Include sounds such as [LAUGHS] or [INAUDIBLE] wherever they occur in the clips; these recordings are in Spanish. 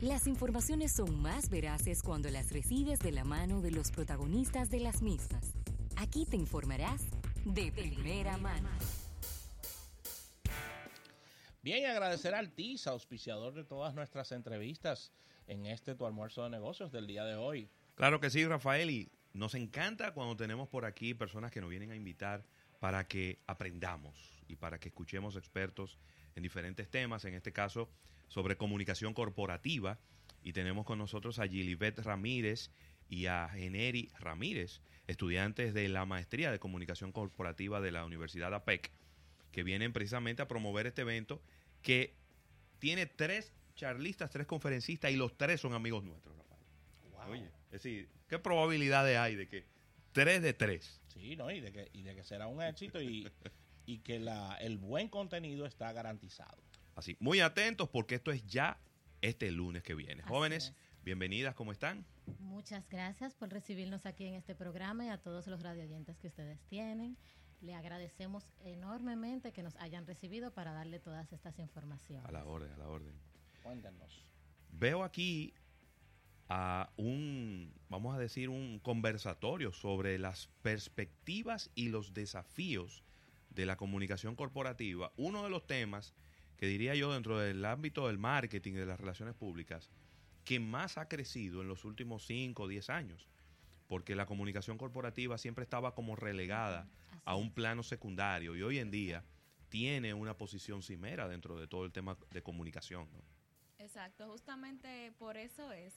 Las informaciones son más veraces cuando las recibes de la mano de los protagonistas de las mismas. Aquí te informarás de primera mano. Bien, agradecer al TIS, auspiciador de todas nuestras entrevistas en este tu almuerzo de negocios del día de hoy. Claro que sí, Rafael, y nos encanta cuando tenemos por aquí personas que nos vienen a invitar para que aprendamos y para que escuchemos expertos en diferentes temas, en este caso sobre comunicación corporativa. Y tenemos con nosotros a Gilibet Ramírez y a Generi Ramírez, estudiantes de la maestría de comunicación corporativa de la Universidad APEC, que vienen precisamente a promover este evento que tiene tres charlistas, tres conferencistas y los tres son amigos nuestros, Rafael. Oye, es decir, ¿qué probabilidades hay de que tres de tres? Sí, ¿no? Y de que, y de que será un éxito y, y que la, el buen contenido está garantizado. Así, muy atentos porque esto es ya este lunes que viene. Así Jóvenes, es. bienvenidas, ¿cómo están? Muchas gracias por recibirnos aquí en este programa y a todos los radioyentes que ustedes tienen. Le agradecemos enormemente que nos hayan recibido para darle todas estas informaciones. A la orden, a la orden. Cuéntenos. Veo aquí a un, vamos a decir, un conversatorio sobre las perspectivas y los desafíos de la comunicación corporativa. Uno de los temas que diría yo dentro del ámbito del marketing y de las relaciones públicas que más ha crecido en los últimos 5 o 10 años. Porque la comunicación corporativa siempre estaba como relegada Así a un plano secundario y hoy en día tiene una posición cimera dentro de todo el tema de comunicación. ¿no? Exacto, justamente por eso es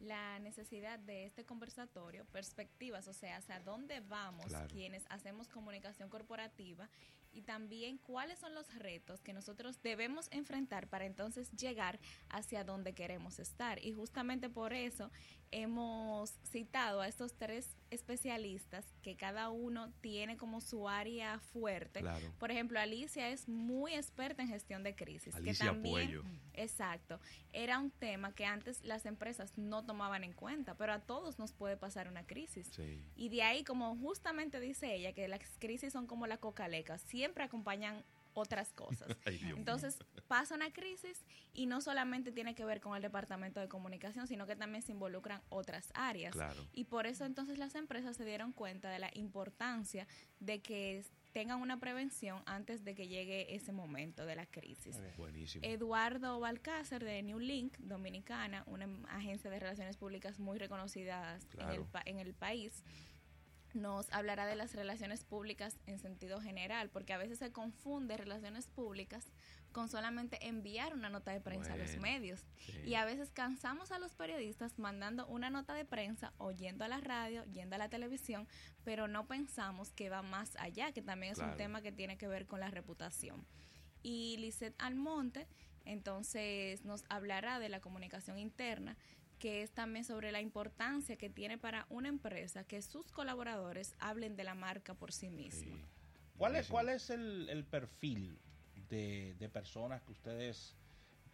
la necesidad de este conversatorio, perspectivas, o sea, hacia dónde vamos Claro. quienes hacemos comunicación corporativa y también cuáles son los retos que nosotros debemos enfrentar para entonces llegar hacia donde queremos estar. Y justamente por eso hemos citado a estos tres especialistas que cada uno tiene como su área fuerte. Claro. Por ejemplo, Alicia es muy experta en gestión de crisis. Alicia que también, Puello. Exacto. Era un tema que antes las empresas no tomaban en cuenta, pero a todos nos puede pasar una crisis. Sí. Y de ahí, como justamente dice ella, que las crisis son como la cocaleca, siempre acompañan otras cosas. [LAUGHS] Ay. Entonces pasa una crisis y no solamente tiene que ver con el departamento de comunicación, sino que también se involucran otras áreas. Claro. Y por eso entonces las empresas se dieron cuenta de la importancia de que tengan una prevención antes de que llegue ese momento de la crisis. Buenísimo. Eduardo Balcácer de New Link Dominicana, una agencia de relaciones públicas muy reconocida en, el, pa- en el país, nos hablará de las relaciones públicas en sentido general, porque a veces se confunde relaciones públicas con solamente enviar una nota de prensa a los medios. sí. Y a veces cansamos a los periodistas mandando una nota de prensa o yendo a la radio, yendo a la televisión, pero no pensamos que va más allá, que también es Claro. un tema que tiene que ver con la reputación. Y Lisette Almonte, entonces nos hablará de la comunicación interna, que es también sobre la importancia que tiene para una empresa que sus colaboradores hablen de la marca por sí misma. Sí. ¿Cuál es, cuál es el, el perfil de, de personas que ustedes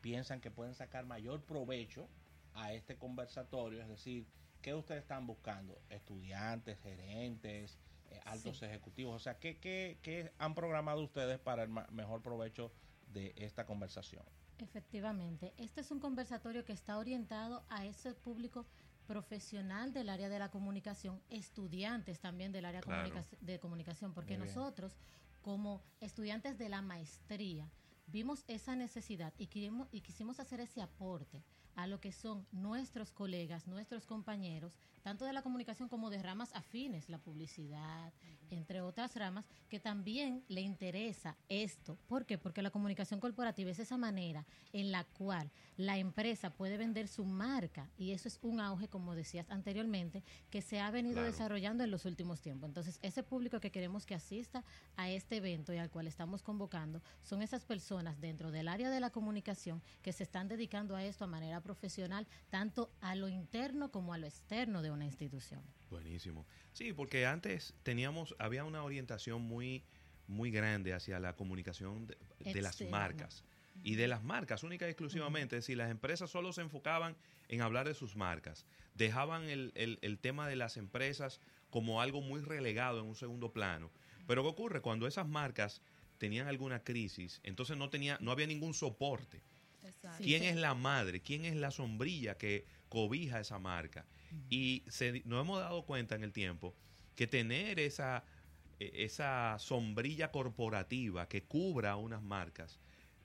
piensan que pueden sacar mayor provecho a este conversatorio? Es decir, ¿qué ustedes están buscando? ¿Estudiantes, gerentes, eh, altos ejecutivos? O sea, ¿qué, qué, qué han programado ustedes para el mejor provecho de esta conversación? Efectivamente, este es un conversatorio que está orientado a ese público profesional del área de la comunicación, estudiantes también del área Claro. comunica- de comunicación, porque nosotros como estudiantes de la maestría vimos esa necesidad y quisimos, y quisimos hacer ese aporte a lo que son nuestros colegas, nuestros compañeros, tanto de la comunicación como de ramas afines, la publicidad, entre otras ramas, que también le interesa esto. ¿Por qué? Porque la comunicación corporativa es esa manera en la cual la empresa puede vender su marca y eso es un auge, como decías anteriormente, que se ha venido Claro. desarrollando en los últimos tiempos. Entonces, ese público que queremos que asista a este evento y al cual estamos convocando son esas personas dentro del área de la comunicación que se están dedicando a esto a manera profesional, tanto a lo interno como a lo externo de una institución. Buenísimo. Sí, porque antes teníamos, había una orientación muy, muy grande hacia la comunicación de, de las marcas. Y de las marcas, única y exclusivamente. Es decir, las empresas solo se enfocaban en hablar de sus marcas. Dejaban el, el- el tema de las empresas como algo muy relegado en un segundo plano. Pero ¿qué ocurre? Cuando esas marcas tenían alguna crisis, entonces no, tenía, no había ningún soporte. Exacto. ¿Quién es la madre? ¿Quién es la sombrilla que cobija esa marca? Y se, nos hemos dado cuenta en el tiempo que tener esa, eh, esa sombrilla corporativa que cubra unas marcas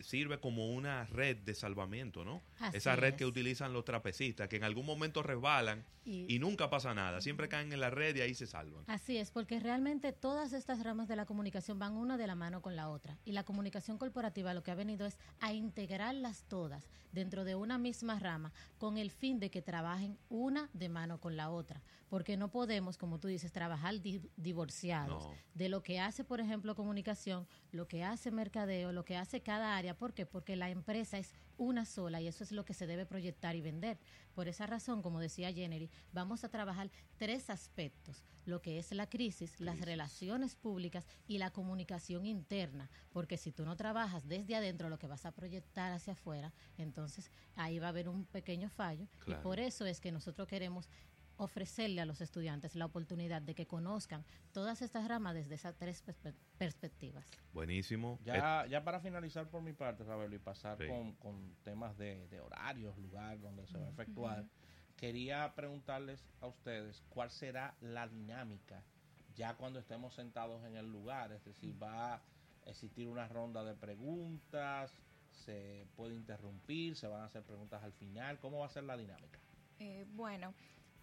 sirve como una red de salvamiento, ¿no? Así esa red que utilizan los trapecistas, que en algún momento resbalan Y- y nunca pasa nada, siempre caen en la red y ahí se salvan. Así es, porque realmente todas estas ramas de la comunicación van una de la mano con la otra. Y la comunicación corporativa lo que ha venido es a integrarlas todas dentro de una misma rama con el fin de que trabajen una de mano con la otra. Porque no podemos, como tú dices, trabajar di- divorciados No. de lo que hace, por ejemplo, comunicación, lo que hace mercadeo, lo que hace cada área. ¿Por qué? Porque la empresa es una sola y eso es lo que se debe proyectar y vender. Por esa razón, como decía Jenny, vamos a trabajar tres aspectos, lo que es la crisis, las relaciones públicas y la comunicación interna, porque si tú no trabajas desde adentro lo que vas a proyectar hacia afuera, entonces ahí va a haber un pequeño fallo Claro. y por eso es que nosotros queremos ofrecerle a los estudiantes la oportunidad de que conozcan todas estas ramas desde esas tres perspe- perspectivas. Buenísimo. Eh, Ya, ya para finalizar por mi parte, Ravelo, y pasar Sí. con, con temas de, de horarios, lugar donde se va a efectuar, quería preguntarles a ustedes cuál será la dinámica ya cuando estemos sentados en el lugar, es decir, va a existir una ronda de preguntas, se puede interrumpir, se van a hacer preguntas al final, ¿cómo va a ser la dinámica? Eh, bueno,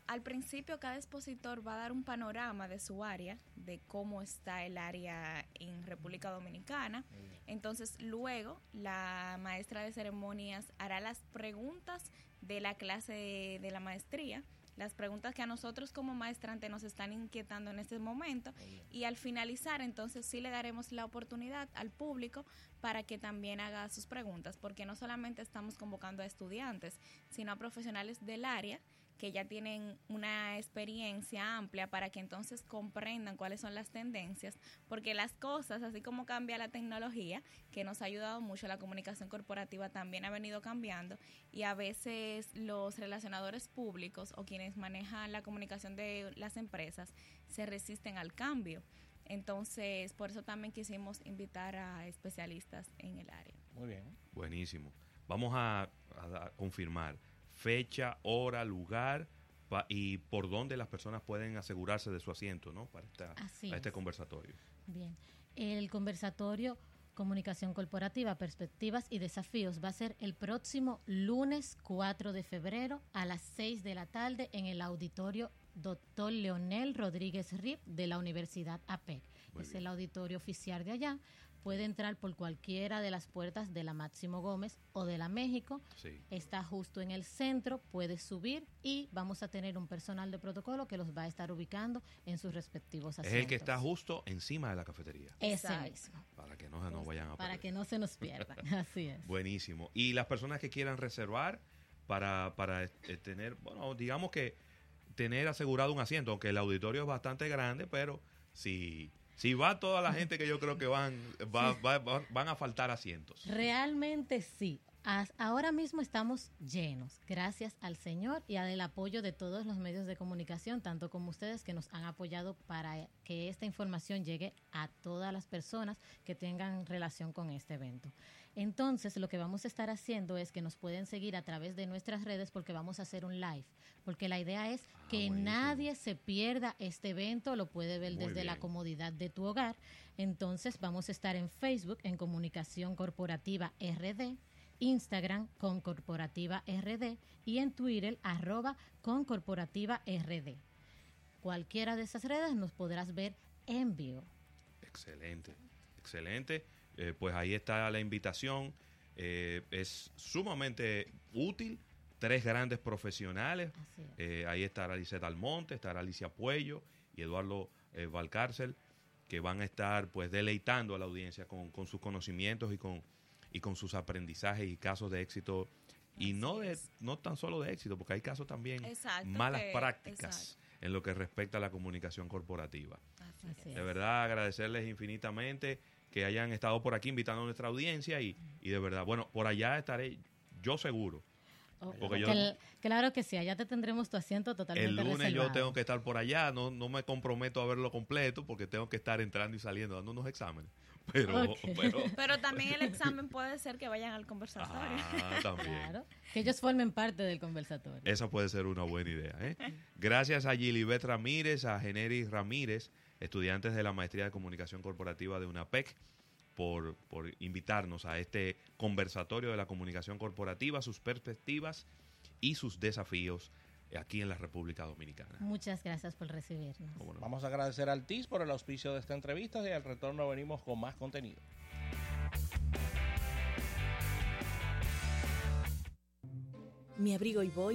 al principio cada expositor va a dar un panorama de su área, de cómo está el área en República Dominicana. Entonces luego la maestra de ceremonias hará las preguntas de la clase de, la maestría, las preguntas que a nosotros como maestrante nos están inquietando en este momento y al finalizar entonces sí le daremos la oportunidad al público para que también haga sus preguntas, porque no solamente estamos convocando a estudiantes, sino a profesionales del área que ya tienen una experiencia amplia para que entonces comprendan cuáles son las tendencias, porque las cosas, así como cambia la tecnología, que nos ha ayudado mucho, la comunicación corporativa también ha venido cambiando y a veces los relacionadores públicos o quienes manejan la comunicación de las empresas se resisten al cambio. Entonces, por eso también quisimos invitar a especialistas en el área. Muy bien. Buenísimo. Vamos a, a confirmar fecha, hora, lugar y por dónde las personas pueden asegurarse de su asiento, ¿no? Para, esta- Así para este es. conversatorio. Bien, el conversatorio Comunicación Corporativa, Perspectivas y Desafíos va a ser el próximo lunes 4 de febrero a las 6 de la tarde en el auditorio Dr. Leonel Rodríguez Rip de la Universidad APEC. Muy es bien. el auditorio oficial de allá. Puede entrar por cualquiera de las puertas de la Máximo Gómez o de la México. Sí. Está justo en el centro, puede subir y vamos a tener un personal de protocolo que los va a estar ubicando en sus respectivos Es asientos. el que está justo encima de la cafetería, Ese Exacto. mismo. para que no se nos vayan a Para perder. que no se nos pierda. [LAUGHS] Así es. Buenísimo. Y las personas que quieran reservar para, para eh, tener, bueno, digamos que tener asegurado un asiento, aunque el auditorio es bastante grande, pero si, si va toda la gente que yo creo que van, va- va- va- van a faltar asientos. Realmente sí. Ahora mismo estamos llenos, gracias al Señor y al apoyo de todos los medios de comunicación, tanto como ustedes que nos han apoyado para que esta información llegue a todas las personas que tengan relación con este evento. Entonces, lo que vamos a estar haciendo es que nos pueden seguir a través de nuestras redes porque vamos a hacer un live, porque la idea es Ah, que buenísimo. nadie se pierda este evento, lo puede ver Muy desde la comodidad de tu hogar. Entonces, vamos a estar en Facebook en Comunicación Corporativa RD, Instagram con Corporativa RD y en Twitter arroba con Corporativa RD. Cualquiera de esas redes nos podrás ver en vivo. Excelente, excelente. Eh, pues ahí está la invitación. Eh, es sumamente útil. Tres grandes profesionales. Es. Eh, ahí estará Lisette Almonte, estará Alicia Puello y Eduardo Valcárcel, que van a estar pues deleitando a la audiencia con, con sus conocimientos y con, y con sus aprendizajes y casos de éxito. Y Así no, de, es. no tan solo de éxito, porque hay casos también Exacto, malas que- prácticas en lo que respecta a la comunicación corporativa. Así Así es. De verdad, agradecerles infinitamente que hayan estado por aquí invitando a nuestra audiencia y, y de verdad, bueno, por allá estaré yo seguro. Oh, Porque yo- cl- claro que sí, allá te tendremos tu asiento totalmente El lunes yo tengo que estar por allá, no, no me comprometo a verlo completo porque tengo que estar entrando y saliendo, dando unos exámenes. [LAUGHS] Pero, [LAUGHS] pero [LAUGHS] Pero también el examen puede ser que vayan al conversatorio. ah, también. Claro, que ellos formen parte del conversatorio. Esa puede ser una buena idea. ¿eh? Gracias a Gilibet Ramírez, a Generis Ramírez, estudiantes de la Maestría de Comunicación Corporativa de UNAPEC, por, por invitarnos a este conversatorio de la comunicación corporativa, sus perspectivas y sus desafíos aquí en la República Dominicana. Muchas gracias por recibirnos. Vamos a agradecer al TIS por el auspicio de esta entrevista y al retorno venimos con más contenido. Mi abrigo y voy